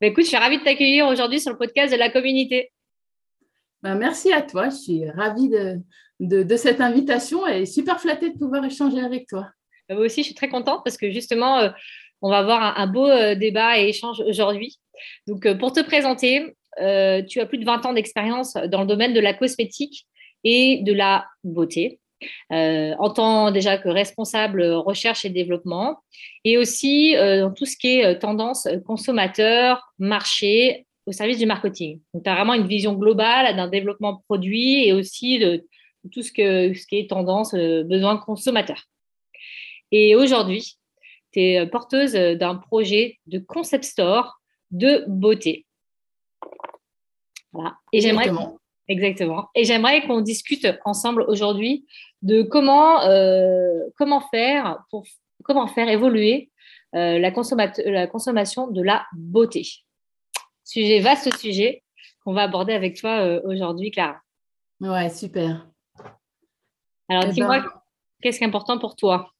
Bah, écoute, je suis ravie de t'accueillir aujourd'hui sur le podcast de la communauté. Bah, merci à toi. Je suis ravie de, cette invitation et super flattée de pouvoir échanger avec toi. Bah, moi aussi, je suis très contente parce que justement, euh, on va avoir un, beau euh, débat et échange aujourd'hui. Donc, euh, pour te présenter, tu as plus de 20 ans d'expérience dans le domaine de la cosmétique et de la beauté. Euh, en tant déjà que responsable recherche et développement, et aussi euh, dans tout ce qui est euh, tendance consommateur, marché, au service du marketing. Donc, tu as vraiment une vision globale d'un développement produit et aussi de, tout ce, que, ce qui est tendance, besoin consommateur. Et aujourd'hui, tu es porteuse d'un projet de concept store de beauté. Voilà. Et j'aimerais Exactement. Et j'aimerais qu'on discute ensemble aujourd'hui de comment, euh, comment, faire pour, comment faire évoluer euh, la, la consommation de la beauté. Sujet, vaste sujet qu'on va aborder avec toi euh, aujourd'hui, Clara. Ouais, super. Alors, eh dis-moi, ben qu'est-ce qui est important pour toi?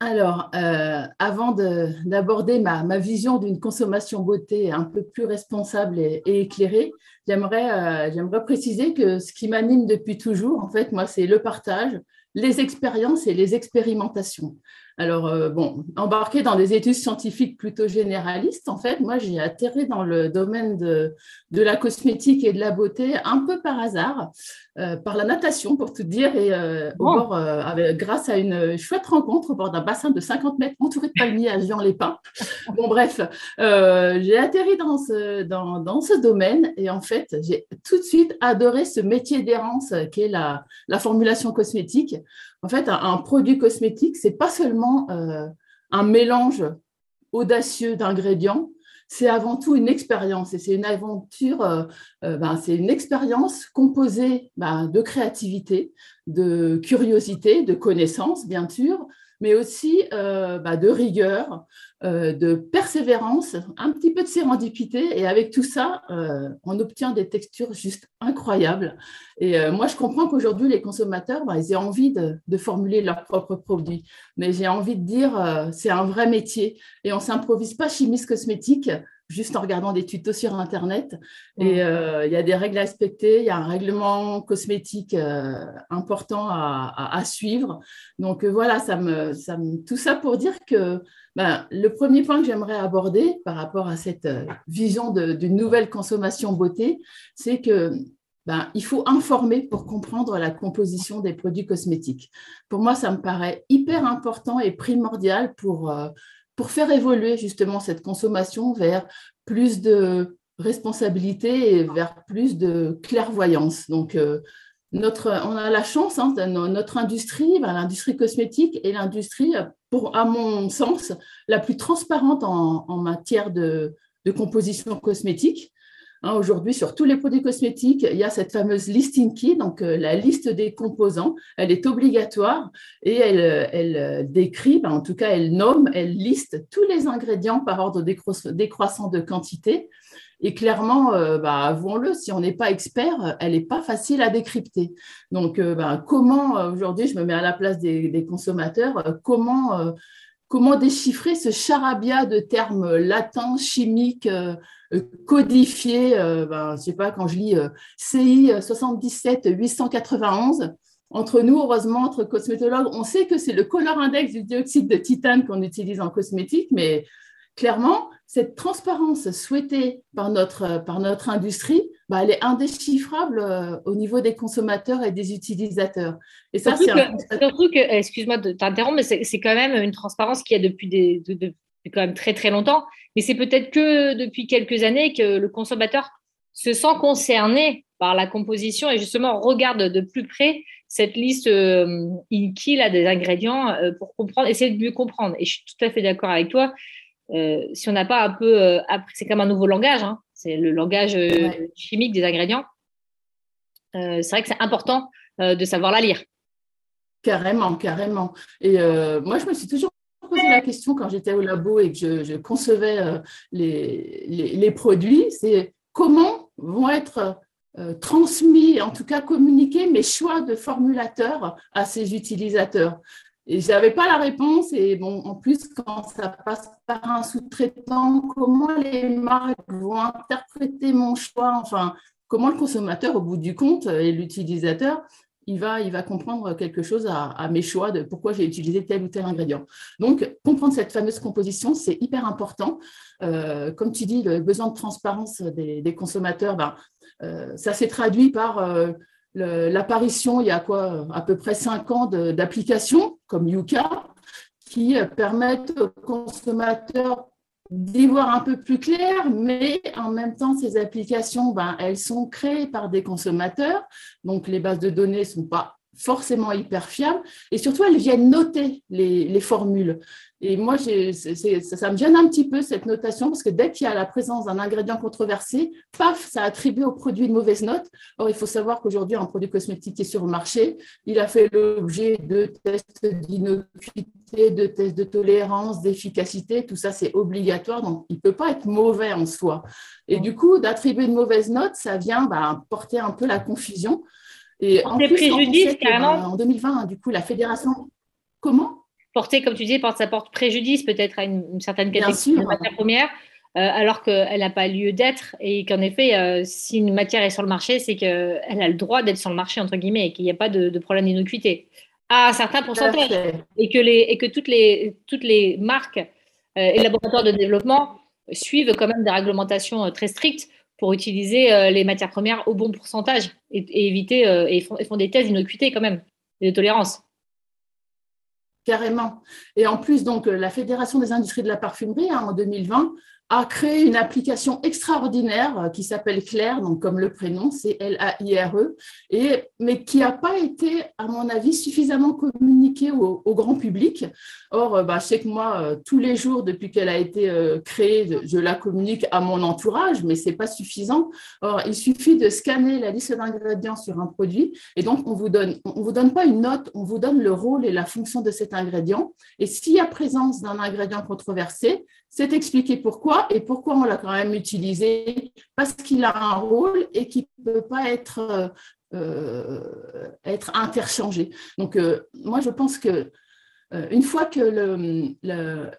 Alors, euh, avant d'aborder ma, ma, vision d'une consommation beauté un peu plus responsable et, éclairée, j'aimerais euh, préciser que ce qui m'anime depuis toujours, en fait, moi, c'est le partage, les expériences et les expérimentations. Alors, euh, bon, embarqué dans des études scientifiques plutôt généralistes, en fait, moi, j'ai atterri dans le domaine de, de, la cosmétique et de la beauté un peu par hasard, euh, par la natation, pour tout dire, et euh, au bord, avec, grâce à une chouette rencontre au bord d'un bassin de 50 mètres entouré de palmiers à Jean-les-Pins. Bon, bref, j'ai atterri dans ce, dans, dans, ce domaine et en fait, j'ai tout de suite adoré ce métier d'errance qui est la, la formulation cosmétique en fait, un, produit cosmétique, c'est pas seulement euh, un mélange audacieux d'ingrédients, c'est avant tout une expérience. Et c'est une aventure, euh, euh, ben, c'est une expérience composée ben, de créativité, de curiosité, de connaissance, bien sûr, mais aussi euh, bah, de rigueur, euh, de persévérance, un petit peu de sérendipité. Et avec tout ça, euh, on obtient des textures juste incroyables. Et moi, je comprends qu'aujourd'hui, les consommateurs, bah, ils aient envie de, de, formuler leurs propres produits. Mais j'ai envie de dire, c'est un vrai métier. Et on ne s'improvise pas chimiste cosmétique juste en regardant des tutos sur Internet. Et euh, il y a des règles à respecter, il y a un règlement cosmétique euh, important à, suivre. Donc euh, voilà, ça me, ça tout ça pour dire que ben, le premier point que j'aimerais aborder par rapport à cette vision d'une nouvelle consommation beauté, c'est que ben, il faut informer pour comprendre la composition des produits cosmétiques. Pour moi, ça me paraît hyper important et primordial pour pour faire évoluer justement cette consommation vers plus de responsabilité et vers plus de clairvoyance. Donc, euh, on a la chance, hein, notre industrie, ben, l'industrie cosmétique est l'industrie, à mon sens, la plus transparente en, matière de, composition cosmétique. Hein, aujourd'hui, sur tous les produits cosmétiques, il y a cette fameuse listing key, donc euh, la liste des composants. Elle est obligatoire et elle, elle décrit, ben, en tout cas, elle nomme, elle liste tous les ingrédients par ordre décroissant de quantité. Et clairement, euh, bah, avouons-le, si on n'est pas expert, elle n'est pas facile à décrypter. Donc, euh, bah, comment, aujourd'hui, je me mets à la place des, des consommateurs, comment comment déchiffrer ce charabia de termes latins, chimiques, euh, euh, codifiés. Euh, ben, je ne sais pas, quand je lis CI 77 891, entre nous, heureusement, entre cosmétologues, on sait que c'est le color index du dioxyde de titane qu'on utilise en cosmétique, mais clairement, cette transparence souhaitée par notre, par notre industrie, bah, elle est indéchiffrable euh, au niveau des consommateurs et des utilisateurs. Et ça, c'est surtout que, excuse-moi de t'interrompre, mais c'est quand même une transparence qui a depuis, des, quand même très très longtemps. Mais c'est peut-être que depuis quelques années que le consommateur se sent concerné par la composition et justement regarde de plus près cette liste euh, a des ingrédients euh, pour comprendre, essayer de mieux comprendre. Et je suis tout à fait d'accord avec toi si on n'a pas un peu appris, c'est comme un nouveau langage, hein, c'est le langage chimique des ingrédients. c'est vrai que c'est important de savoir la lire. Carrément, carrément. Et moi, je me suis toujours posé la question quand j'étais au labo et que je, concevais les, les, produits, c'est comment vont être euh, transmis, en tout cas communiquer mes choix de formulateur à ces utilisateurs. Et je n'avais pas la réponse. Et bon, en plus, quand ça passe par un sous-traitant, comment les marques vont interpréter mon choix? Enfin, comment le consommateur, au bout du compte, et l'utilisateur, il va, il va comprendre quelque chose à, mes choix de pourquoi j'ai utilisé tel ou tel ingrédient. Donc, comprendre cette fameuse composition, c'est hyper important. Euh, comme tu dis, le besoin de transparence des, consommateurs, ben, euh, ça s'est traduit par euh, l'apparition, il y a à peu près cinq ans d'applications comme Yuka, qui permettent aux consommateurs d'y voir un peu plus clair, mais en même temps, ces applications, ben, elles sont créées par des consommateurs, donc les bases de données ne sont pas forcément hyper fiables, et surtout, elles viennent noter les, formules. Et moi, ça, me gêne un petit peu cette notation, parce que dès qu'il y a la présence d'un ingrédient controversé, paf, ça attribue au produit une mauvaise note. Or, il faut savoir qu'aujourd'hui, un produit cosmétique qui est sur le marché, il a fait l'objet de tests d'innocuité, de tests de tolérance, d'efficacité, tout ça, c'est obligatoire, donc il ne peut pas être mauvais en soi. Et du coup, d'attribuer une mauvaise note, ça vient bah, porter un peu la confusion. Et en plus, préjudice, carrément. en 2020, du coup, la fédération. Comment? Porter, comme tu disais, ça porte préjudice peut-être à une, certaine catégorie de matière première, euh, alors qu'elle n'a pas lieu d'être et qu'en effet, euh, si une matière est sur le marché, c'est qu'elle a le droit d'être sur le marché, entre guillemets, et qu'il n'y a pas de, problème d'innocuité à un certain pourcentage. Et que, les, et que toutes, les, toutes les marques euh, et laboratoires de développement suivent quand même des réglementations très strictes pour utiliser euh, les matières premières au bon pourcentage et, éviter euh, et, font, des thèses d'innocuité quand même et de tolérance. Carrément. Et en plus, donc, la Fédération des industries de la parfumerie, hein, en 2020, a créé une application extraordinaire euh, qui s'appelle Claire, donc comme le prénom, c'est L-A-I-R-E, et, mais qui n'a pas été, à mon avis, suffisamment communiquée au, grand public. Or, euh, bah, je sais que moi, euh, tous les jours, depuis qu'elle a été créée, je la communique à mon entourage, mais ce n'est pas suffisant. Or, il suffit de scanner la liste d'ingrédients sur un produit, et donc on vous donne, on vous donne pas une note, on vous donne le rôle et la fonction de cet ingrédient. Et s'il y a présence d'un ingrédient controversé, c'est expliqué pourquoi et pourquoi on l'a quand même utilisé, parce qu'il a un rôle et qu'il ne peut pas être, euh, être interchangé. Donc, euh, moi, je pense que euh, une fois que le,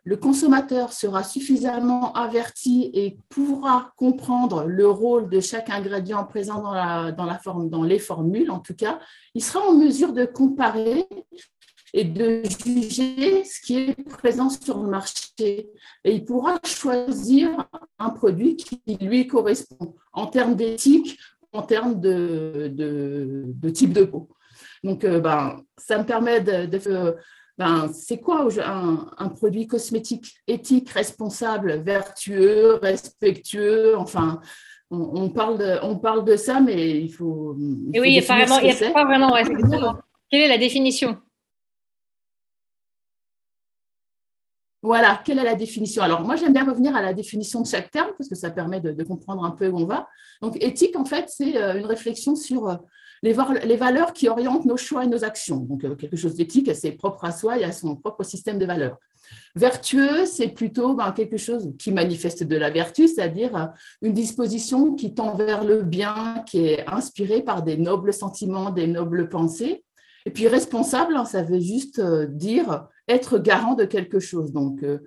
le, consommateur sera suffisamment averti et pourra comprendre le rôle de chaque ingrédient présent dans, la, dans, la forme, dans les formules, en tout cas, il sera en mesure de comparer et de juger ce qui est présent sur le marché. Et il pourra choisir un produit qui lui correspond en termes d'éthique, en termes de, de, type de peau. Donc, euh, ben, ça me permet de, de ben, c'est quoi un, un, produit cosmétique éthique, responsable, vertueux, respectueux, enfin, on, parle, de, on parle de ça, mais il faut. Et oui, il n'y a, pas vraiment. Quelle est la définition? Voilà, quelle est la définition? Alors, moi, j'aime bien revenir à la définition de chaque terme parce que ça permet de, comprendre un peu où on va. Donc, éthique, en fait, c'est euh, une réflexion sur euh, les, valeurs qui orientent nos choix et nos actions. Donc, euh, quelque chose d'éthique, c'est propre à soi et à son propre système de valeurs. Vertueux, c'est plutôt ben, quelque chose qui manifeste de la vertu, c'est-à-dire une disposition qui tend vers le bien, qui est inspirée par des nobles sentiments, des nobles pensées. Et puis responsable, hein, ça veut juste dire être garant de quelque chose. Donc, euh,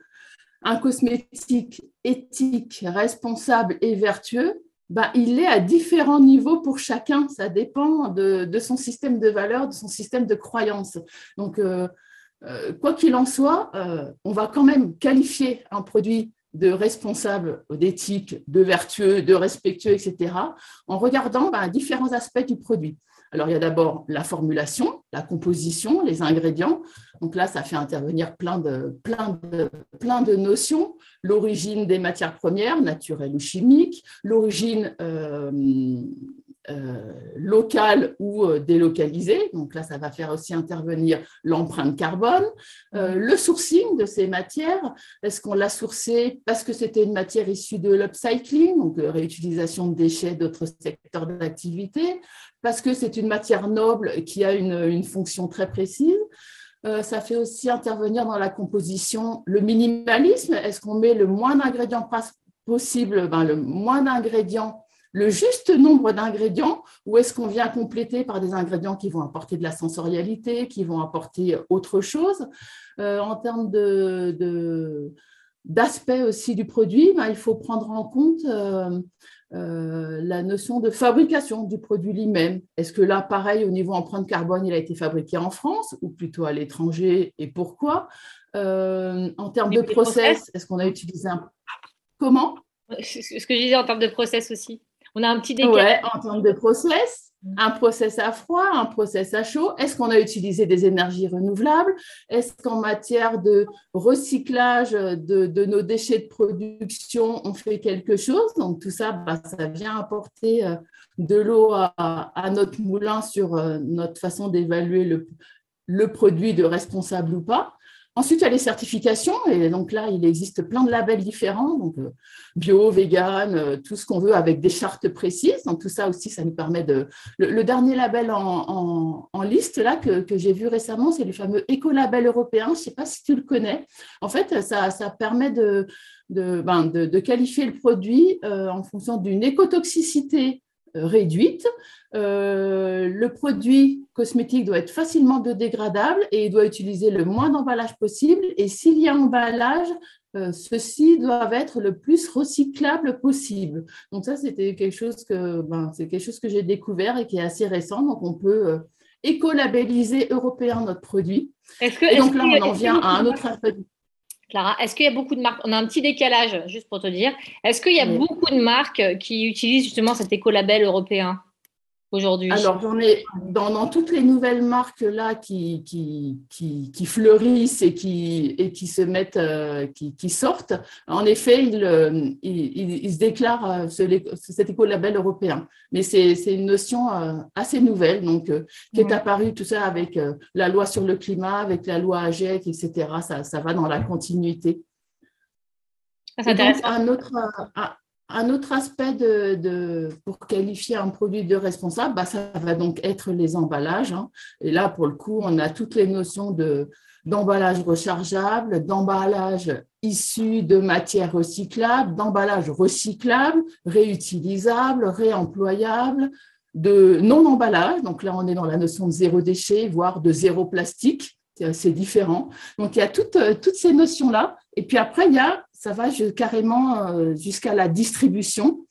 un cosmétique éthique, responsable et vertueux, bah, il est à différents niveaux pour chacun. Ça dépend de, son système de valeurs, de son système de croyances. Donc, euh, euh, quoi qu'il en soit, on va quand même qualifier un produit de responsable, d'éthique, de vertueux, de respectueux, etc., en regardant bah, différents aspects du produit. Alors, il y a d'abord la formulation, la composition, les ingrédients. Donc là, ça fait intervenir plein de, notions. L'origine des matières premières, naturelles ou chimiques, l'origine euh, euh, locales ou euh, délocalisées. Donc là, ça va faire aussi intervenir l'empreinte carbone, euh, le sourcing de ces matières. Est-ce qu'on l'a sourcé parce que c'était une matière issue de l'upcycling, donc réutilisation de déchets d'autres secteurs d'activité, parce que c'est une matière noble qui a une, fonction très précise. ça fait aussi intervenir dans la composition le minimalisme. Est-ce qu'on met le moins d'ingrédients possible, ben, le moins d'ingrédients le juste nombre d'ingrédients ou est-ce qu'on vient compléter par des ingrédients qui vont apporter de la sensorialité, qui vont apporter autre chose? Euh, En termes de, d'aspect aussi du produit, ben, il faut prendre en compte euh, euh, la notion de fabrication du produit lui-même. Est-ce que là, pareil, au niveau empreinte carbone, il a été fabriqué en France ou plutôt à l'étranger et pourquoi? En termes de process, est-ce qu'on a utilisé un... Comment? Ce que je disais en termes de process aussi. On a un petit décalage. en termes de process, un process à froid, un process à chaud. Est-ce qu'on a utilisé des énergies renouvelables? Est-ce qu'en matière de recyclage de, nos déchets de production, on fait quelque chose? Donc tout ça, bah, ça vient apporter euh, de l'eau à, notre moulin sur euh, notre façon d'évaluer le produit de responsable ou pas. Ensuite, il y a les certifications, et donc là, il existe plein de labels différents, euh, bio, vegan, euh, tout ce qu'on veut avec des chartes précises. Donc tout ça aussi, ça nous permet de. Le, dernier label en, liste là que, j'ai vu récemment, c'est le fameux écolabel européen. Je ne sais pas si tu le connais. En fait, ça, permet de, ben, de, qualifier le produit euh, en fonction d'une écotoxicité réduite. Euh, le produit cosmétique doit être facilement biodégradable et il doit utiliser le moins d'emballage possible. Et s'il y a emballage, euh, ceux-ci doivent être le plus recyclable possible. Donc ça, c'était quelque chose que ben, c'est quelque chose que j'ai découvert et qui est assez récent. Donc on peut euh, écolabelliser européen notre produit. et donc là, on en vient à un autre aspect. Clara, est-ce qu'il y a beaucoup de marques? On a un petit décalage, juste pour te dire. Est-ce qu'il y a beaucoup de marques qui utilisent justement cet écolabel européen? Aujourd'hui Alors, j'en ai dans, toutes les nouvelles marques là qui, qui, qui, fleurissent et qui, et qui se mettent, euh, qui, sortent, en effet, ils, euh, ils, se déclarent euh, ce, cet écolabel européen. Mais c'est une notion assez nouvelle, donc, qui est apparue tout ça avec la loi sur le climat, avec la loi AGEC, etc. Ça, ça va dans la continuité. C'est intéressant. Un autre, un autre aspect de, pour qualifier un produit de responsable, bah, ça va donc être les emballages. Hein. Et là, pour le coup, on a toutes les notions de, d'emballage rechargeable, d'emballage issu de matières recyclables, d'emballage recyclable, réutilisable, réemployable, de non-emballage. Donc là, on est dans la notion de zéro déchet, voire de zéro plastique. C'est différent. Donc, il y a toutes, toutes ces notions-là. Et puis après, il y a ça va carrément euh, jusqu'à la distribution.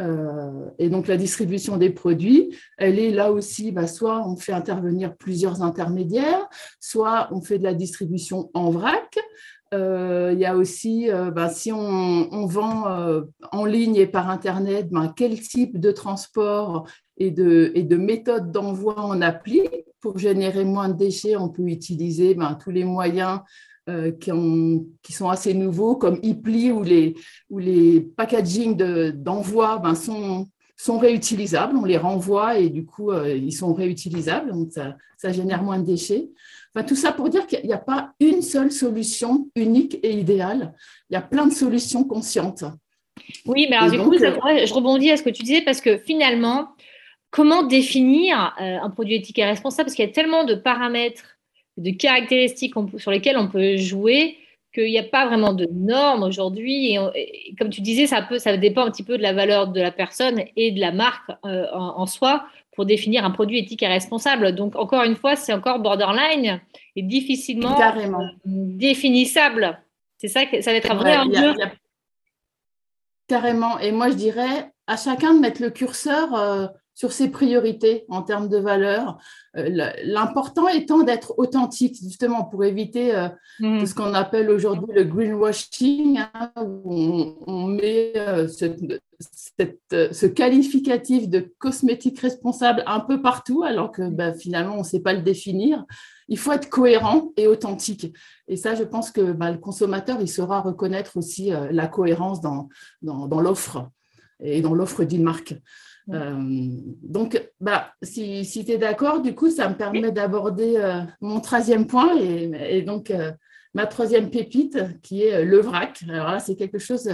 Euh, et donc la distribution des produits, elle est là aussi, bah, soit on fait intervenir plusieurs intermédiaires, soit on fait de la distribution en vrac. Euh, il y a aussi, bah, si on, vend en ligne et par Internet, bah, quel type de transport et de, et de méthode d'envoi on applique pour générer moins de déchets. On peut utiliser tous les moyens euh, qui, sont assez nouveaux, comme ePli, où les, où les packaging d'envoi ben, sont, sont réutilisables. On les renvoie et du coup, euh, ils sont réutilisables. Donc, ça, ça, génère moins de déchets. Enfin, tout ça pour dire qu'il n'y a pas une seule solution unique et idéale. Il y a plein de solutions conscientes. Oui, mais alors, du coup, euh, je rebondis à ce que tu disais parce que finalement, comment définir un produit éthique et responsable? Parce qu'il y a tellement de paramètres de caractéristiques sur lesquelles on peut jouer qu'il n'y a pas vraiment de normes aujourd'hui. Et, comme tu disais, ça, peut, ça dépend un petit peu de la valeur de la personne et de la marque euh, en, soi pour définir un produit éthique et responsable. Donc, encore une fois, c'est encore borderline et difficilement définissable. C'est ça que ça va être un vrai enjeu. Carrément. Et moi, je dirais à chacun de mettre le curseur. Euh, sur ses priorités en termes de valeur. Euh, l'important étant d'être authentique, justement, pour éviter euh, mmh. ce qu'on appelle aujourd'hui le greenwashing, hein, où on, met euh, ce, qualificatif de cosmétique responsable un peu partout, alors que bah, finalement, on ne sait pas le définir. Il faut être cohérent et authentique. Et ça, je pense que bah, le consommateur, il saura reconnaître aussi la cohérence dans, dans l'offre. et dans l'offre d'une marque. Donc, bah, si, si tu es d'accord, du coup, ça me permet d'aborder mon troisième point et, donc ma troisième pépite qui est le vrac. Alors là, c'est quelque chose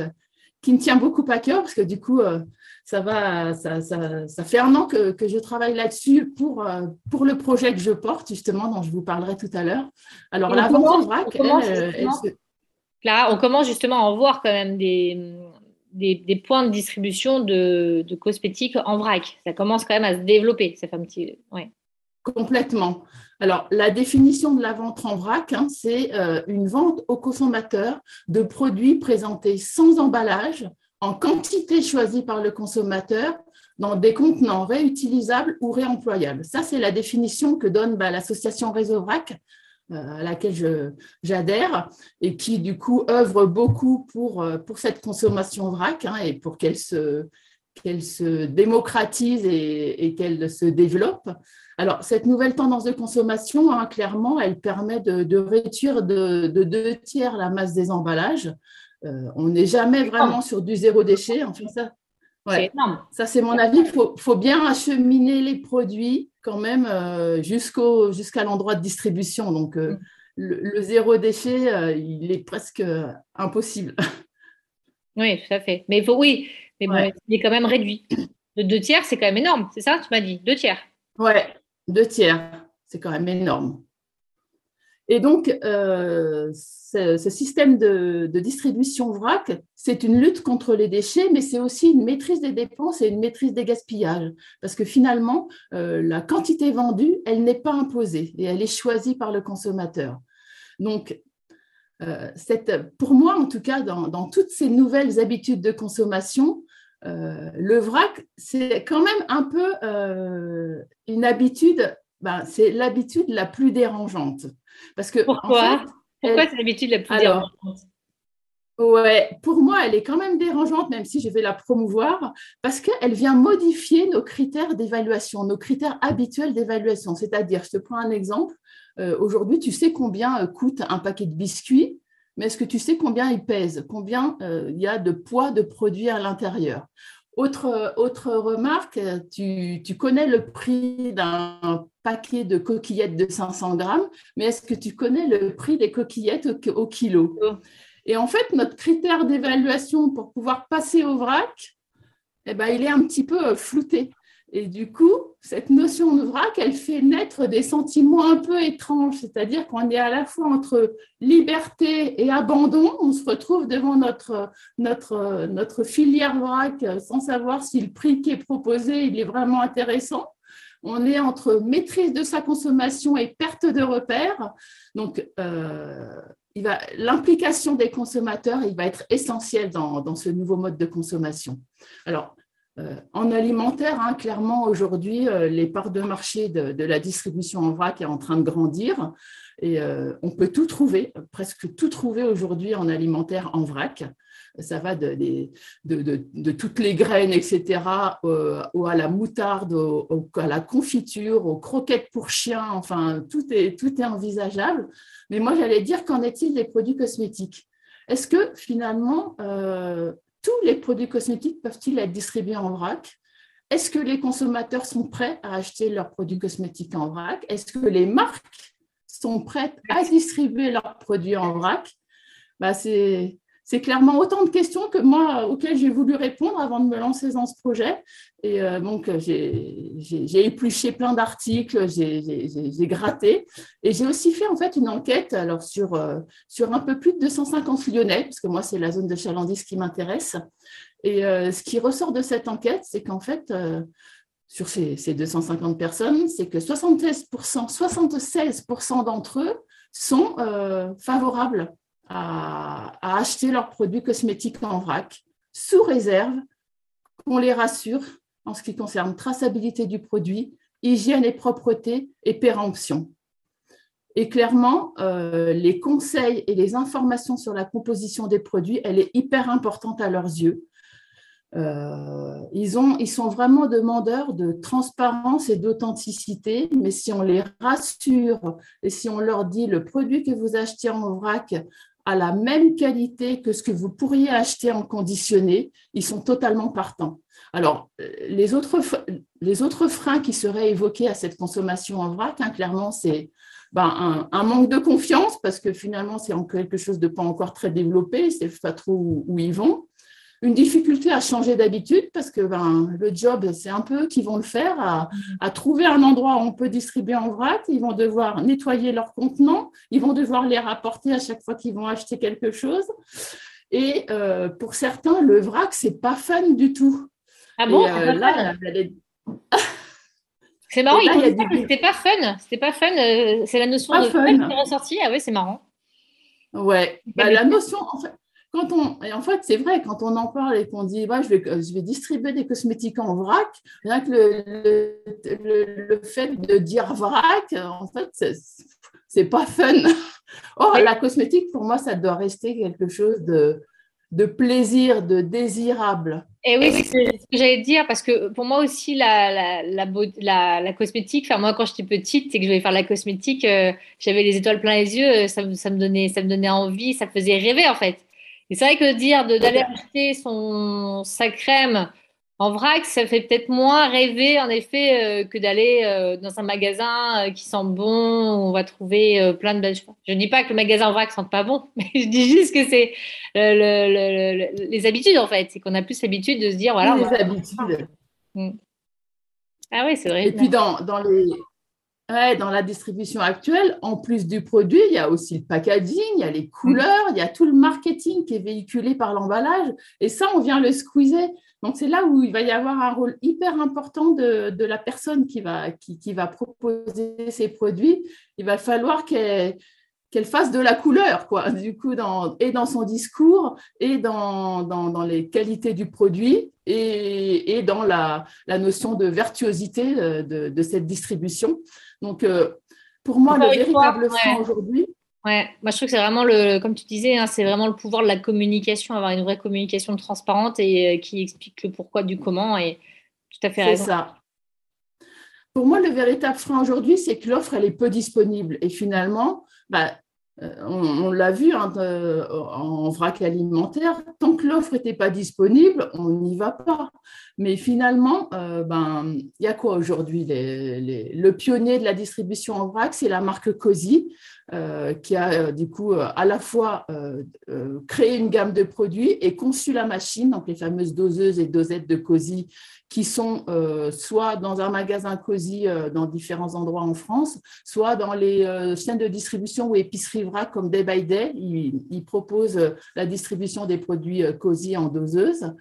qui me tient beaucoup à cœur parce que du coup, ça, va, ça, ça, fait un an que, que je travaille là-dessus pour, pour le projet que je porte, justement, dont je vous parlerai tout à l'heure. Alors, la vente en vrac, elle, Là, on commence justement à en voir quand même des, points de distribution de, cosmétiques en vrac. Ça commence quand même à se développer. Ça fait un petit. Complètement. Alors, la définition de la vente en vrac, hein, c'est euh, une vente au consommateur de produits présentés sans emballage, en quantité choisie par le consommateur, dans des contenants réutilisables ou réemployables. Ça, c'est la définition que donne bah, l'association Réseau Vrac à laquelle j'adhère et qui du coup œuvre beaucoup pour, euh, pour cette consommation vrac hein, et pour qu'elle se, qu'elle se démocratise et, qu'elle se développe. Alors, cette nouvelle tendance de consommation, hein, clairement, elle permet de, réduire de, deux tiers la masse des emballages. Euh, on n'est jamais vraiment sur du zéro déchet. Enfin, ça, Ouais. Ça, c'est mon avis. Il faut, faut, bien acheminer les produits quand même euh, jusqu'au, jusqu'à l'endroit de distribution. Donc, euh, mm. le, zéro déchet, euh, il est presque impossible. Oui, tout à fait. Mais il faut, oui, mais il est quand même réduit. De deux tiers, c'est quand même énorme. C'est ça, tu m'as dit? Deux tiers. Ouais, deux tiers. C'est quand même énorme. Et donc, euh, ce, système de, distribution vrac, c'est une lutte contre les déchets, mais c'est aussi une maîtrise des dépenses et une maîtrise des gaspillages. Parce que finalement, euh, la quantité vendue, elle n'est pas imposée et elle est choisie par le consommateur. Donc, euh, pour moi, en tout cas, dans, toutes ces nouvelles habitudes de consommation, le vrac, c'est quand même un peu une habitude, ben, c'est l'habitude la plus dérangeante. Parce que, Pourquoi? Pourquoi c'est l'habitude la plus dérangeante? Ouais, pour moi, elle est quand même dérangeante, même si je vais la promouvoir, parce qu'elle vient modifier nos critères d'évaluation, nos critères habituels d'évaluation. C'est-à-dire, je te prends un exemple. Euh, aujourd'hui, tu sais combien euh, coûte un paquet de biscuits, mais est-ce que tu sais combien il pèse, combien euh, il y a de poids de produits à l'intérieur? Autre, autre remarque, tu, tu, connais le prix d'un paquet de coquillettes de 500 grammes, mais est-ce que tu connais le prix des coquillettes au, kilo? Et en fait, notre critère d'évaluation pour pouvoir passer au vrac, eh ben, il est un petit peu flouté. Et du coup, cette notion de vrac, elle fait naître des sentiments un peu étranges, c'est-à-dire qu'on est à la fois entre liberté et abandon, on se retrouve devant notre, notre, notre filière vrac sans savoir si le prix qui est proposé, il est vraiment intéressant. On est entre maîtrise de sa consommation et perte de repères. Donc, euh, l'implication des consommateurs, va être essentielle dans, ce nouveau mode de consommation. Alors, euh, en alimentaire, hein, clairement, aujourd'hui, euh, les parts de marché de, la distribution en vrac est en train de grandir et on peut tout trouver, presque tout trouver aujourd'hui en alimentaire en vrac. Ça va de, de, toutes les graines, etc., ou à la moutarde, à la confiture, aux croquettes pour chiens, enfin, tout est, tout est envisageable. Mais moi, j'allais dire, qu'en est-il des produits cosmétiques? Est-ce que finalement, tous les produits cosmétiques peuvent-ils être distribués en vrac? Est-ce que les consommateurs sont prêts à acheter leurs produits cosmétiques en vrac? Est-ce que les marques sont prêtes à distribuer leurs produits en vrac? Bah, C'est c'est clairement autant de questions que moi auxquelles j'ai voulu répondre avant de me lancer dans ce projet. Et euh, donc, j'ai épluché plein d'articles, j'ai gratté. Et j'ai aussi fait en fait une enquête alors, sur, euh, sur un peu plus de 250 Lyonnais, parce que moi, c'est la zone de Chalandis qui m'intéresse. Et euh, ce qui ressort de cette enquête, c'est qu'en fait, sur ces, ces, 250 personnes, c'est que 76%, 76 d'entre eux sont favorables à, acheter leurs produits cosmétiques en vrac, sous réserve qu'on les rassure en ce qui concerne traçabilité du produit, hygiène et propreté et péremption. Et clairement, euh, les conseils et les informations sur la composition des produits, elle est hyper importante à leurs yeux. Euh, ils, ont, ils sont vraiment demandeurs de transparence et d'authenticité, mais si on les rassure et si on leur dit le produit que vous achetez en vrac, à la même qualité que ce que vous pourriez acheter en conditionné, ils sont totalement partants. Alors, les autres, les autres freins qui seraient évoqués à cette consommation en vrac, hein, clairement, c'est ben, un, manque de confiance parce que finalement, c'est quelque chose de pas encore très développé, c'est pas trop où, ils vont. Une difficulté à changer d'habitude parce que ben, le job, c'est un peu qu'ils vont le faire, à, trouver un endroit où on peut distribuer en vrac. Ils vont devoir nettoyer leurs contenants, ils vont devoir les rapporter à chaque fois qu'ils vont acheter quelque chose. Et euh, pour certains, le vrac, c'est pas fun du tout. Ah bon euh, là, C'est marrant, c'était pas fun. C'était pas fun. Euh, c'est la notion de fun qui est ressortie. Ah oui, c'est marrant. Ouais. Bah, la notion, en fait, quand on, et en fait, c'est vrai, quand on en parle et qu'on dit, bah, je, vais, je vais distribuer des cosmétiques en vrac, rien que le, le, fait de dire vrac, en fait, c'est pas fun. Or, la cosmétique, pour moi, ça doit rester quelque chose de, de plaisir, de désirable. Et oui, c'est ce que j'allais dire, parce que pour moi aussi, la, la, la, cosmétique, enfin, moi, quand j'étais petite et que je voulais faire la cosmétique, euh, j'avais les étoiles plein les yeux, ça, ça, me donnait, ça me donnait envie, ça me faisait rêver, en fait. Et c'est vrai que dire d'aller acheter son, sa crème en vrac, ça fait peut-être moins rêver, en effet, euh, que d'aller euh, dans un magasin euh, qui sent bon, où on va trouver plein de belles choses. Je ne dis pas que le magasin en vrac ne sent pas bon, mais je dis juste que c'est les habitudes, en fait. C'est qu'on a plus l'habitude de se dire, voilà. Les habitudes. Mm. Ah oui, c'est vrai. Et puis, dans, dans les, dans la distribution actuelle, en plus du produit, il y a aussi le packaging, il y a les couleurs, il y a tout le marketing qui est véhiculé par l'emballage. Et ça, on vient le squeezer. Donc, c'est là où il va y avoir un rôle hyper important de, la personne qui va, qui, va proposer ces produits. Il va falloir qu'elle qu'elle fasse de la couleur, quoi, du coup, dans, et dans son discours, et dans, dans, les qualités du produit, et, et dans la, la, notion de virtuosité euh, de, de cette distribution. Donc, euh, pour moi, le véritable frein aujourd'hui. Ouais, moi je trouve que c'est vraiment le, comme tu disais, hein, c'est vraiment le pouvoir de la communication, avoir une vraie communication transparente et euh, qui explique le pourquoi du comment. Et tout à fait raison. C'est ça. Pour moi, le véritable frein aujourd'hui, c'est que l'offre, elle est peu disponible. Et finalement, bah, euh, on, l'a vu hein, en vrac alimentaire, tant que l'offre n'était pas disponible, on n'y va pas. Mais finalement, euh, ben, il y a quoi aujourd'hui? Le pionnier de la distribution en vrac, c'est la marque euh, qui a du coup à la fois créé une gamme de produits et conçu la machine, donc les fameuses doseuses et dosettes de Cozy, qui sont euh, soit dans un magasin euh, dans différents endroits en France, soit dans les euh, chaînes de distribution ou épiceries vrac comme Day by Day. Ils, proposent la distribution des produits cosy en doseuse.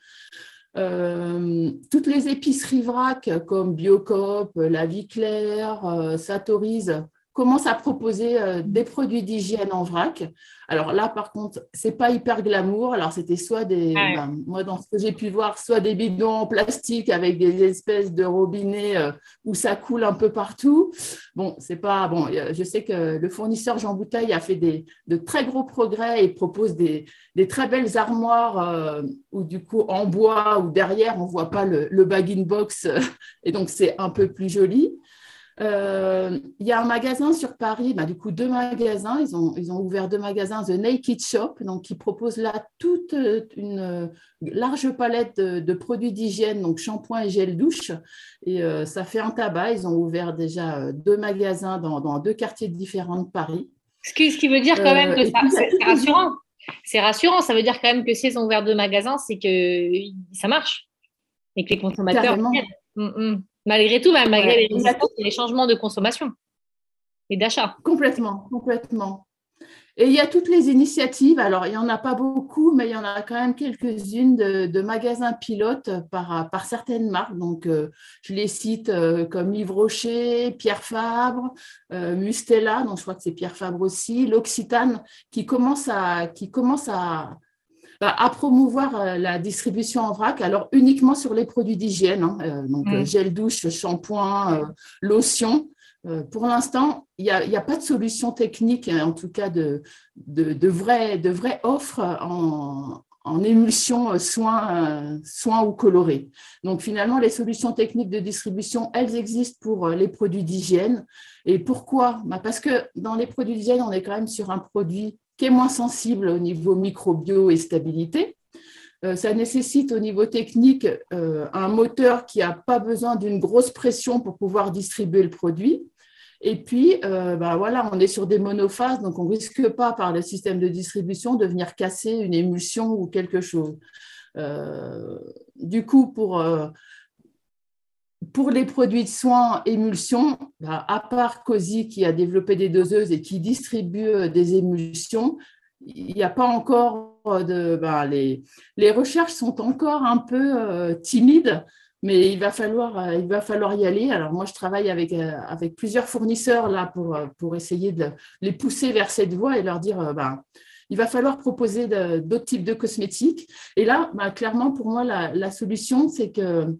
toutes les épiceries vrac comme Biocop, La Vie Claire, Satorise commence à proposer euh, des produits d'hygiène en vrac. Alors là, par contre, c'est pas hyper glamour. Alors c'était soit des, ben, moi dans ce que j'ai pu voir, soit des bidons en plastique avec des espèces de robinets euh, où ça coule un peu partout. Bon, c'est pas bon. Je sais que le fournisseur Jean Bouteille a fait des, de très gros progrès et propose des, des très belles armoires euh, où du coup en bois ou derrière on voit pas le, le bag in box et donc c'est un peu plus joli. Euh, il y a un magasin sur Paris, bah, du coup deux magasins, ils ont, ils ont ouvert deux magasins, The Naked Shop, donc qui propose là toute une large palette de, produits d'hygiène, donc shampoing et gel douche, et euh, ça fait un tabac, ils ont ouvert déjà euh, deux magasins dans, dans deux quartiers différents de Paris. Ce qui, ce qui veut dire quand même que c'est rassurant. C'est rassurant, ça veut dire quand même que s'ils ont ouvert deux magasins, c'est que ça marche. Et que les consommateurs Malgré tout, malgré les, changements de consommation et d'achat. Complètement, complètement. Et il y a toutes les initiatives. Alors, il n'y en a pas beaucoup, mais il y en a quand même quelques-unes de, magasins pilotes par, par certaines marques. Donc, euh, je les cite euh, comme Yves Rocher, Pierre Fabre, euh, Mustela, donc je crois que c'est Pierre Fabre aussi, l'Occitane, qui commence à, qui commence à, bah, à promouvoir euh, la distribution en vrac, alors uniquement sur les produits d'hygiène, hein, euh, donc mm. gel douche, shampoing, lotion. pour l'instant, il n'y a, pas de solution technique, hein, en tout cas de, de, de vraies de offres en, en émulsion soins, soins ou colorés. Donc finalement, les solutions techniques de distribution, elles existent pour les produits d'hygiène. Et pourquoi? Bah, Parce que dans les produits d'hygiène, on est quand même sur un produit qui est moins sensible au niveau microbio et stabilité. Euh, ça nécessite au niveau technique euh, un moteur qui n'a pas besoin d'une grosse pression pour pouvoir distribuer le produit. Et puis, euh, bah voilà, on est sur des monophases, donc on ne risque pas par le système de distribution de venir casser une émulsion ou quelque chose. du coup, pour, pour les produits de soins émulsion, bah, à part COSI qui a développé des doseuses et qui distribue des émulsions, il n'y a pas encore de. Ben, les, les, recherches sont encore un peu euh, timides, mais il va, falloir, euh, il va falloir y aller. Alors, moi, je travaille avec, euh, avec plusieurs fournisseurs là pour, pour essayer de les pousser vers cette voie et leur dire ben, il va falloir proposer d'autres types de cosmétiques. Et là, clairement, pour moi, la, la solution, c'est que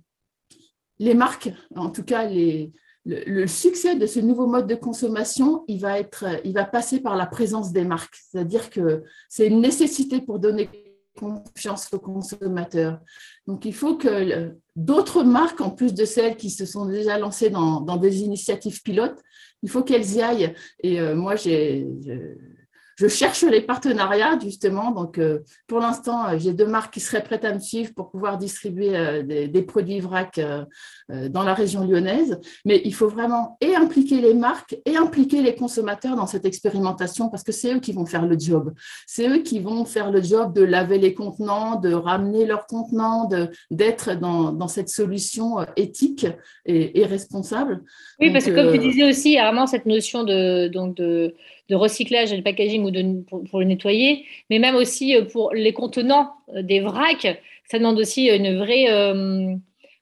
les marques, en tout cas le, succès de ce nouveau mode de consommation, il va, être, il va passer par la présence des marques. C'est-à-dire que c'est une nécessité pour donner confiance aux consommateurs. Donc, il faut que d'autres marques, en plus de celles qui se sont déjà lancées dans, des initiatives pilotes, il faut qu'elles y aillent. Et euh, moi, j'ai cherche les partenariats, justement. Donc, euh, pour l'instant, euh, j'ai deux marques qui seraient prêtes à me suivre pour pouvoir distribuer euh, des, produits vrac dans la région lyonnaise. Mais il faut vraiment et impliquer les marques et impliquer les consommateurs dans cette expérimentation parce que c'est eux qui vont faire le job. C'est eux qui vont faire le job de laver les contenants, de ramener leurs contenants, d'être dans, cette solution éthique et, responsable. Oui, parce que comme tu disais aussi, il y a vraiment cette notion de, donc de de recyclage et de packaging ou de, pour, le nettoyer, mais même aussi euh, pour les contenants euh, des vracs, ça demande aussi une vraie... Euh,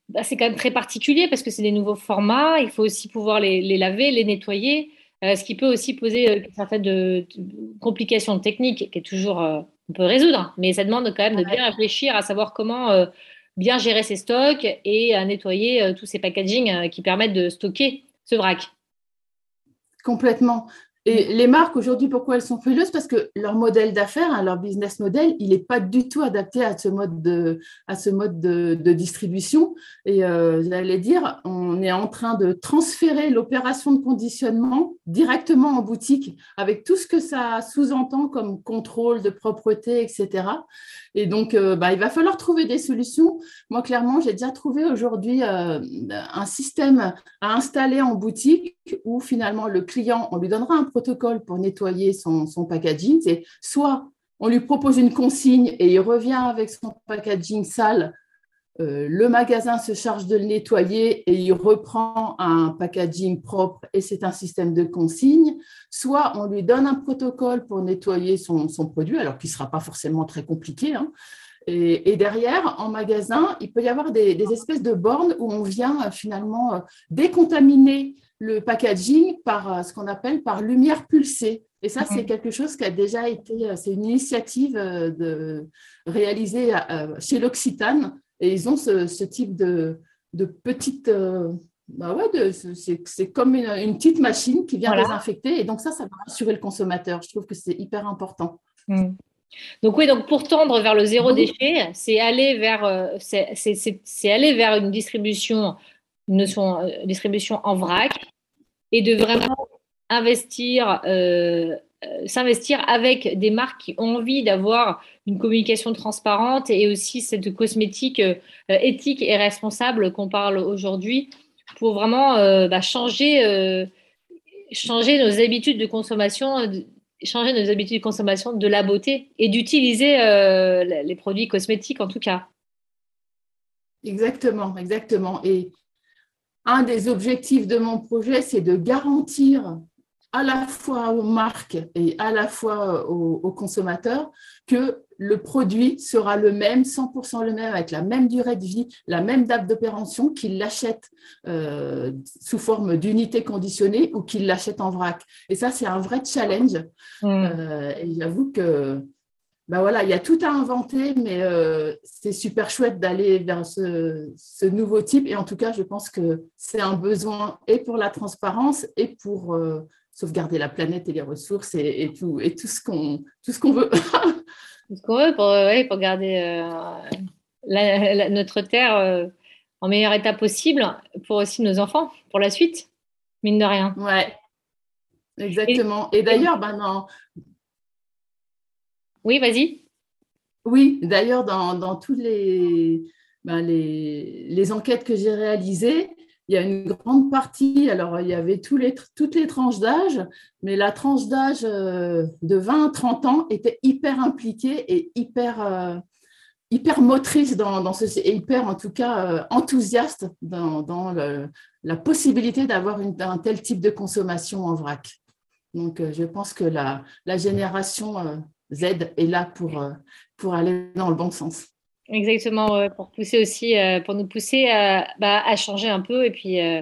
bah, c'est quand même très particulier parce que c'est des nouveaux formats, il faut aussi pouvoir les, laver, les nettoyer, ce qui peut aussi poser certaines de, complications techniques qui est toujours... on peut résoudre, mais ça demande quand même de bien réfléchir à savoir comment bien gérer ses stocks et à nettoyer tous ces packagings qui permettent de stocker ce vrac. Complètement. Et les marques aujourd'hui, pourquoi elles sont frileuses? Parce que leur modèle d'affaires, hein, leur business model, il n'est pas du tout adapté à ce mode de, à ce mode de, distribution. Et euh, j'allais dire, on est en train de transférer l'opération de conditionnement directement en boutique, avec tout ce que ça sous-entend comme contrôle de propreté, etc. Et donc, euh, bah, il va falloir trouver des solutions. Moi, clairement, j'ai déjà trouvé aujourd'hui euh, un système à installer en boutique où finalement le client, on lui donnera un protocole pour nettoyer son, packaging. C'est soit on lui propose une consigne et il revient avec son packaging sale, euh, le magasin se charge de le nettoyer et il reprend un packaging propre et c'est un système de consigne. Soit on lui donne un protocole pour nettoyer son, produit, alors qu'il ne sera pas forcément très compliqué. Hein. Et, derrière, en magasin, il peut y avoir des, des, espèces de bornes où on vient euh, finalement euh, décontaminer le packaging par euh, ce qu'on appelle par lumière pulsée. Et ça, c'est mhm. quelque chose qui a déjà été, euh, c'est une initiative euh, de, réalisée chez l'Occitane. Et ils ont ce, type de, de petite, bah ouais, c'est comme une, petite machine qui vient désinfecter. Et donc ça, ça va rassurer le consommateur. Je trouve que c'est hyper important. Mhm. Donc oui, donc pour tendre vers le zéro déchet, c'est aller vers, c'est aller vers une distribution une notion de distribution en vrac et de vraiment investir, euh, euh, s'investir avec des marques qui ont envie d'avoir une communication transparente et aussi cette cosmétique euh, éthique et responsable qu'on parle aujourd'hui pour vraiment bah, changer, changer nos habitudes de consommation, changer nos habitudes de consommation de la beauté et d'utiliser les produits cosmétiques en tout cas. Exactement, exactement. Et un des objectifs de mon projet, c'est de garantir à la fois aux marques et à la fois aux, consommateurs que le produit sera le même, 100% le même, avec la même durée de vie, la même date d'opération, qu'il l'achète euh, sous forme d'unité conditionnée ou qu'il l'achète en vrac. Et ça, c'est un vrai challenge. Mmh. Euh, et j'avoue que ben voilà, il y a tout à inventer, mais euh, c'est super chouette d'aller vers ce, nouveau type. Et en tout cas, je pense que c'est un besoin et pour la transparence et pour euh, sauvegarder la planète et les ressources et, tout, et tout ce qu'on veut. tout ce qu'on veut pour, pour garder euh, notre terre en meilleur état possible pour aussi nos enfants, pour la suite, mine de rien. Ouais, exactement. Et, d'ailleurs, ben non, Oui, vas-y. Oui, d'ailleurs, dans, dans toutes les, ben, les, les, enquêtes que j'ai réalisées, il y a une grande partie, alors il y avait tous les, toutes les tranches d'âge, mais la tranche d'âge euh, de 20 à 30 ans était hyper impliquée et hyper, euh, hyper motrice dans, dans, ce, et hyper en tout cas euh, enthousiaste dans, dans la possibilité d'avoir un tel type de consommation en vrac. Donc je pense que la, la génération Z est là pour, pour aller dans le bon sens. Exactement, pour pousser aussi, euh, pour nous pousser à, bah, à, changer un peu et puis euh,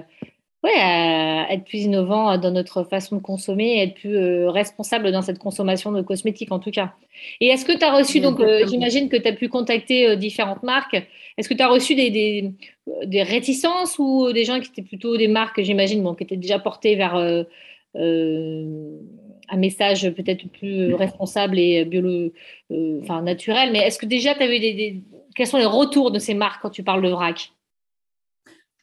ouais, à être plus innovant dans notre façon de consommer et être plus euh, responsable dans cette consommation de cosmétiques en tout cas. Et est-ce que tu as reçu, donc j'imagine que tu as pu contacter différentes marques, est-ce que tu as reçu des, des, des, réticences ou des gens qui étaient plutôt des marques, j'imagine, bon, qui étaient déjà portées vers un message peut-être plus responsable et biolo, enfin naturel, mais est-ce que déjà tu avais des, des quels sont les retours de ces marques quand tu parles de vrac?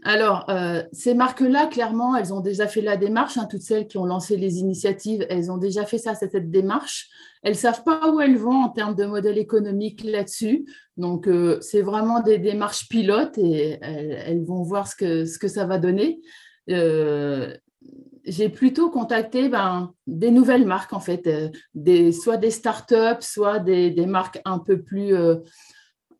Alors, euh, ces marques-là, clairement, elles ont déjà fait la démarche. Hein, toutes celles qui ont lancé les initiatives, elles ont déjà fait ça, cette démarche. Elles ne savent pas où elles vont en termes de modèle économique là-dessus. Donc, euh, c'est vraiment des démarches pilotes et elles, vont voir ce que, ce que ça va donner. Euh, j'ai plutôt contacté ben, des nouvelles marques, en fait, des, soit des startups, soit des, des marques un peu plus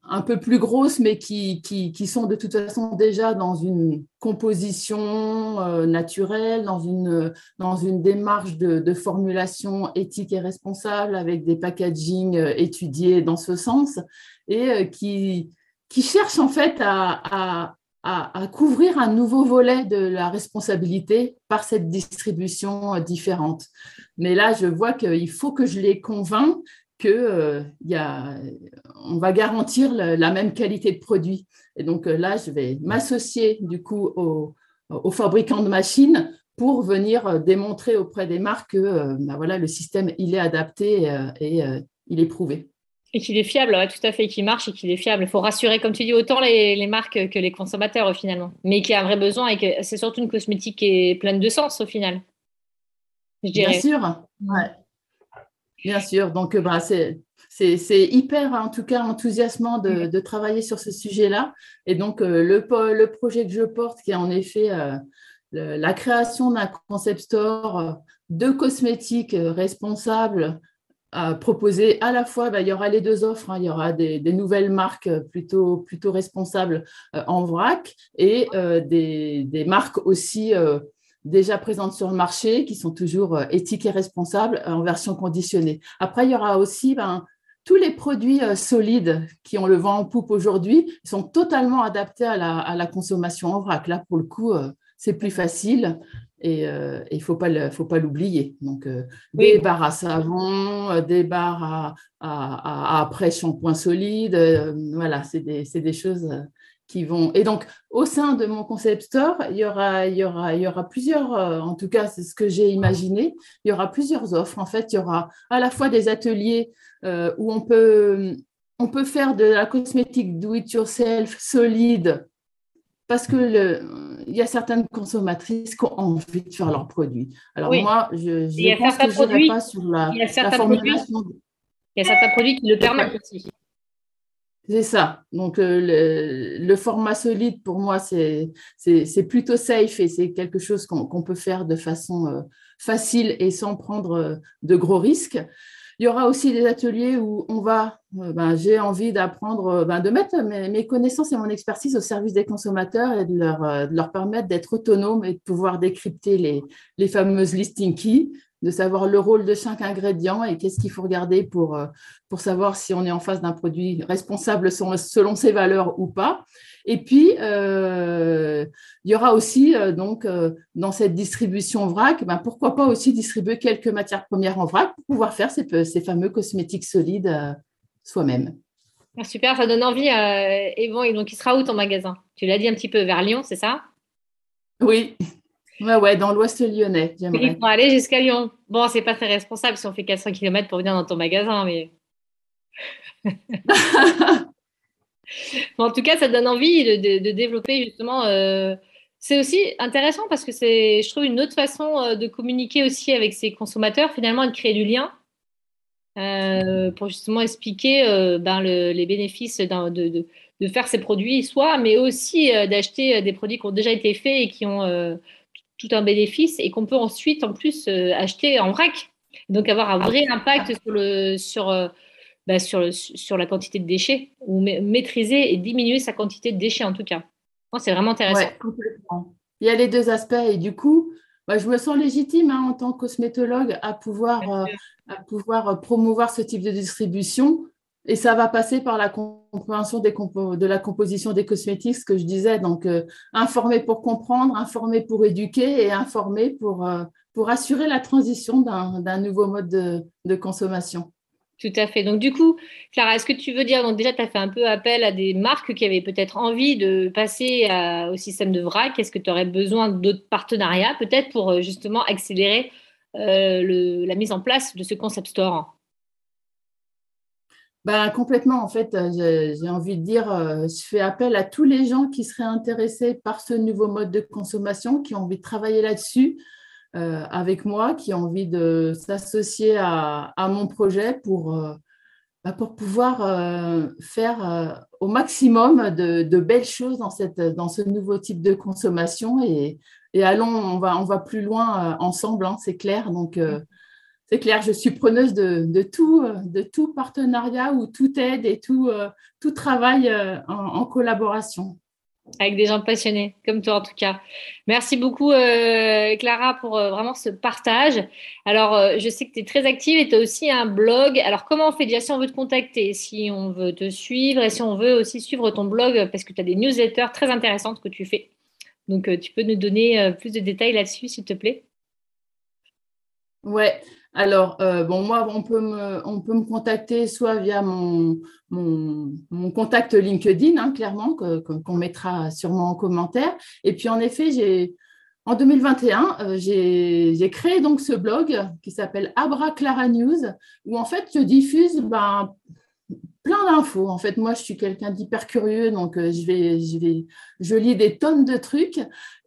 un peu plus grosses, mais qui, qui, sont de toute façon déjà dans une composition euh, naturelle, dans une, dans une démarche de, formulation éthique et responsable, avec des packaging euh, étudiés dans ce sens, et euh, qui, qui cherchent en fait à, à, couvrir un nouveau volet de la responsabilité par cette distribution différente. Mais là, je vois qu'il faut que je les convainc que euh, va garantir la, même qualité de produit. Et donc euh, là, je vais m'associer du coup aux, fabricants de machines pour venir euh, démontrer auprès des marques que bah voilà, le système il est adapté et, il est prouvé. Et qu'il est fiable, tout à fait, qu'il marche et qu'il est fiable. Il faut rassurer, comme tu dis, autant les, marques que les consommateurs finalement, mais qui a un vrai besoin et que c'est surtout une cosmétique qui est pleine de sens au final. Bien sûr. Ouais. Bien sûr, donc euh, bah, c'est hyper, en tout cas, enthousiasmant de, travailler sur ce sujet-là. Et donc, euh, le, le, projet que je porte, qui est en effet euh, la création d'un concept store de cosmétiques responsables, à proposer à la fois, bah, il y aura les deux offres, hein. il y aura des, nouvelles marques plutôt, plutôt responsables en vrac et des, des, marques aussi déjà présentes sur le marché, qui sont toujours euh, éthiques et responsables euh, en version conditionnée. Après, il y aura aussi ben, tous les produits euh, solides qui ont le vent en poupe aujourd'hui, sont totalement adaptés à la, consommation en vrac. Là, pour le coup, c'est plus facile et il ne faut pas, faut pas l'oublier. Donc, des barres à savon, des barres à, à, à après shampoing solide, voilà, c'est des, des, choses vont. Et donc, au sein de mon concept store, il y aura, il y aura, il y aura plusieurs, euh, en tout cas, c'est ce que j'ai imaginé, il y aura plusieurs offres. En fait, il y aura à la fois des ateliers euh, où on peut, on peut faire de la cosmétique do-it-yourself solide parce que le, il y a certaines consommatrices qui ont envie de faire leurs produits. Alors moi, je, je pense que je pas sur la, la formulation. il y a certains produits qui le permettent aussi. C'est ça. Donc, euh, le, format solide, pour moi, c'est plutôt safe et c'est quelque chose qu'on peut faire de façon euh, facile et sans prendre euh, de gros risques. Il y aura aussi des ateliers où on va, ben, j'ai envie d'apprendre, ben, de mettre mes, connaissances et mon expertise au service des consommateurs et de leur, leur permettre d'être autonomes et de pouvoir décrypter les, fameuses listing keys de savoir le rôle de chaque ingrédient et qu'est-ce qu'il faut regarder pour, euh, pour savoir si on est en face d'un produit responsable selon ses valeurs ou pas. Et puis, euh, il y aura aussi, euh, donc, dans cette distribution vrac, ben, pourquoi pas aussi distribuer quelques matières premières en vrac pour pouvoir faire ces, ces fameux cosmétiques solides soi-même. Ah, super, ça donne envie. et bon, et donc, il sera où ton magasin? Tu l'as dit un petit peu vers Lyon, c'est ça? Oui, Ouais, ouais, dans l'ouest lyonnais. Il faut aller jusqu'à Lyon. Bon, c'est pas très responsable si on fait 400 km pour venir dans ton magasin, mais. en tout cas, ça donne envie de, développer justement. Euh, c'est aussi intéressant parce que c'est, je trouve, une autre façon euh, de communiquer aussi avec ses consommateurs, finalement, et de créer du lien. pour justement expliquer ben, les bénéfices de, faire ces produits, soit, mais aussi d'acheter des produits qui ont déjà été faits et qui ont tout un bénéfice et qu'on peut ensuite en plus acheter en vrac. Donc avoir un vrai impact sur, le, sur, bah, sur, sur la quantité de déchets ou maîtriser et diminuer sa quantité de déchets en tout cas. C'est vraiment intéressant. complètement. Il y a les deux aspects et du coup, bah, je me sens légitime hein, en tant que cosmétologue à pouvoir, euh, à pouvoir euh, promouvoir ce type de distribution. Et ça va passer par la compréhension des de la composition des cosmétiques, ce que je disais. Donc, euh, informer pour comprendre, informer pour éduquer et informer pour, pour assurer la transition d'un nouveau mode de, de consommation. Tout à fait. Donc, du coup, Clara, est-ce que tu veux dire, donc déjà, tu as fait un peu appel à des marques qui avaient peut-être envie de passer au système de vrac. Est-ce que tu aurais besoin d'autres partenariats, peut-être, pour euh, justement accélérer euh, la mise en place de ce concept store? Bah, complètement, en fait, euh, j'ai envie de dire, je fais appel à tous les gens qui seraient intéressés par ce nouveau mode de consommation, qui ont envie de travailler là-dessus, euh, avec moi, qui ont envie de s'associer à, mon projet pour, euh, bah, pour pouvoir euh, faire au maximum de, belles choses dans, cette, dans ce nouveau type de consommation. Et, allons, on va, on va plus loin ensemble, hein, c'est clair. Donc, c'est clair, je suis preneuse de, tout, de tout partenariat ou toute aide et tout, tout travail en collaboration. Avec des gens passionnés, comme toi en tout cas. Merci beaucoup euh, Clara pour euh, vraiment ce partage. Alors, euh, je sais que tu es très active et tu as aussi un blog. Alors, comment on fait déjà si on veut te contacter, si on veut te suivre et si on veut aussi suivre ton blog parce que tu as des newsletters très intéressantes que tu fais. Donc, tu peux nous donner plus de détails là-dessus, s'il te plaît? Ouais, alors, euh, bon, moi, on peut, me, contacter soit via mon, contact LinkedIn, hein, clairement, qu'on mettra sûrement en commentaire. Et puis, en effet, en 2021, euh, j'ai créé donc ce blog qui s'appelle Abra Clara News, où en fait, je diffuse ben, plein d'infos. En fait, moi, je suis quelqu'un d'hyper curieux, donc euh, je, vais, je, vais, je lis des tonnes de trucs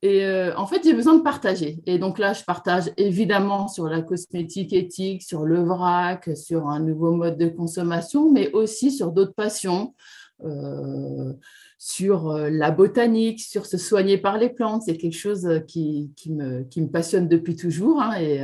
et euh, en fait, j'ai besoin de partager. Et donc là, je partage évidemment sur la cosmétique éthique, sur le vrac, sur un nouveau mode de consommation, mais aussi sur d'autres passions. Euh, sur la botanique, sur se soigner par les plantes. C'est quelque chose qui, qui, me, qui, me, passionne depuis toujours. Hein, et,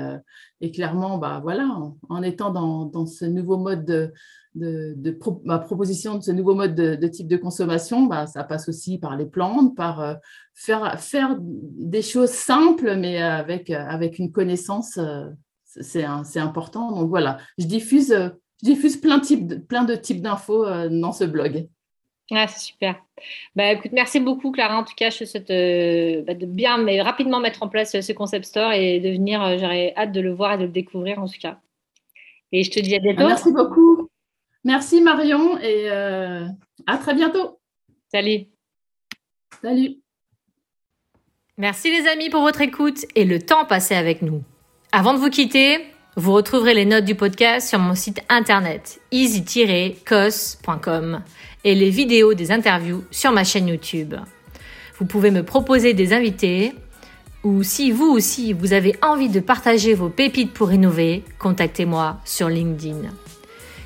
et, clairement, bah, voilà, en, étant dans, dans, ce nouveau mode de, de, ma proposition de ce nouveau mode de, type de consommation, bah, ça passe aussi par les plantes, par euh, faire, faire des choses simples, mais avec, avec une connaissance, euh, c'est important. Donc voilà, je diffuse, je diffuse plein, de, plein de types d'infos euh, dans ce blog. Ah, c'est super. Bah, écoute, merci beaucoup, Clara. En tout cas, je te souhaite bah, de bien, mais rapidement mettre en place ce concept store et de venir. J'aurais hâte de le voir et de le découvrir, en tout cas. Et je te dis à bientôt. Merci beaucoup. Merci Marion et euh, à très bientôt. Salut. Salut. Merci les amis pour votre écoute et le temps passé avec nous. Avant de vous quitter, vous retrouverez les notes du podcast sur mon site internet easy-cos.com et les vidéos des interviews sur ma chaîne YouTube. Vous pouvez me proposer des invités ou si vous aussi vous avez envie de partager vos pépites pour innover, contactez-moi sur LinkedIn.